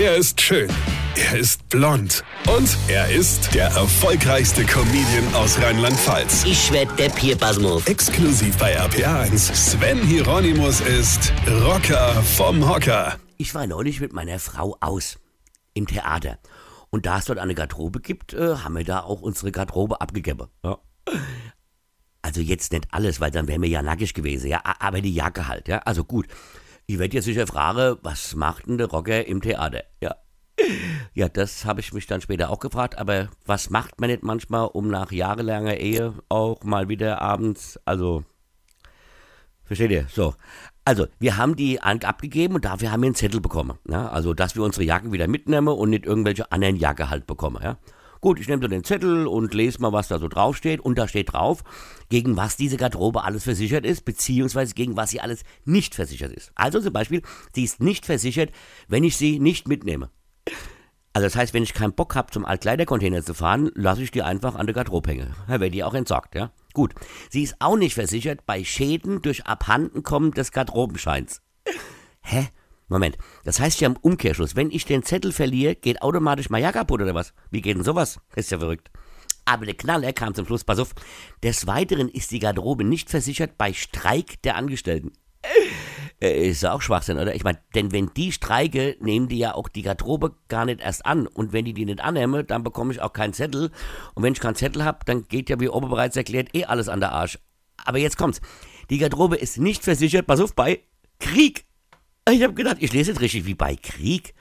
Er ist schön. Er ist blond. Und er ist der erfolgreichste Comedian aus Rheinland-Pfalz. Ich werd der Pierpasmus. Exklusiv bei RPA1. Sven Hieronymus ist Rocker vom Hocker. Ich war neulich mit meiner Frau aus. Im Theater. Und da es dort eine Garderobe gibt, äh, haben wir da auch unsere Garderobe abgegeben. Ja. Also jetzt nicht alles, weil dann wären wir ja nackig gewesen, ja. Aber die Jacke halt, ja. Also gut. Ich werde jetzt sicher fragen, was macht denn der Rocker im Theater? Ja. Ja, das habe ich mich dann später auch gefragt, aber was macht man nicht manchmal, um nach jahrelanger Ehe auch mal wieder abends, also Versteht ihr? So. Also, wir haben die an- abgegeben und dafür haben wir einen Zettel bekommen. Ja? Also, dass wir unsere Jacken wieder mitnehmen und nicht irgendwelche anderen Jacke halt bekommen. Ja? Gut, ich nehme so den Zettel und lese mal, was da so draufsteht. Und da steht drauf, gegen was diese Garderobe alles versichert ist, beziehungsweise gegen was sie alles nicht versichert ist. Also zum Beispiel, sie ist nicht versichert, wenn ich sie nicht mitnehme. Also das heißt, wenn ich keinen Bock habe, zum Altkleidercontainer zu fahren, lasse ich die einfach an der Garderobe hängen. Da wird die auch entsorgt, ja. Gut. Sie ist auch nicht versichert bei Schäden durch Abhandenkommen des Garderobenscheins. Hä? Moment. Das heißt ja im Umkehrschluss, wenn ich den Zettel verliere, geht automatisch mein Jahr kaputt oder was? Wie geht denn sowas? Ist ja verrückt. Aber der Knaller kam zum Schluss, pass auf. Des Weiteren ist die Garderobe nicht versichert bei Streik der Angestellten. Äh, Ist ja auch Schwachsinn, oder? Ich meine, denn wenn die streike, nehmen die ja auch die Garderobe gar nicht erst an. Und wenn die die nicht annehmen, dann bekomme ich auch keinen Zettel. Und wenn ich keinen Zettel habe, dann geht ja, wie oben bereits erklärt, eh alles an der Arsch. Aber jetzt kommt's. Die Garderobe ist nicht versichert, pass auf, bei Krieg. Ich habe gedacht, ich lese jetzt richtig wie bei Krieg.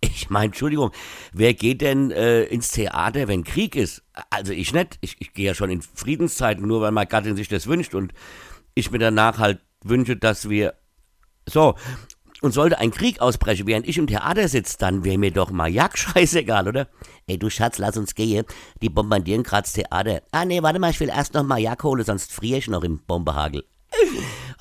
Ich meine, Entschuldigung, wer geht denn äh, ins Theater, wenn Krieg ist? Also ich nicht. Ich, ich gehe ja schon in Friedenszeiten, nur weil meine Gattin sich das wünscht und ich mir danach halt wünsche, dass wir so, und sollte ein Krieg ausbrechen, während ich im Theater sitze, dann wäre mir doch mal Jagd scheißegal, oder? Ey, du Schatz, lass uns gehen. Die bombardieren grad das Theater. Ah, nee, warte mal, ich will erst noch mal Jagd holen, sonst friere ich noch im Bombehagel.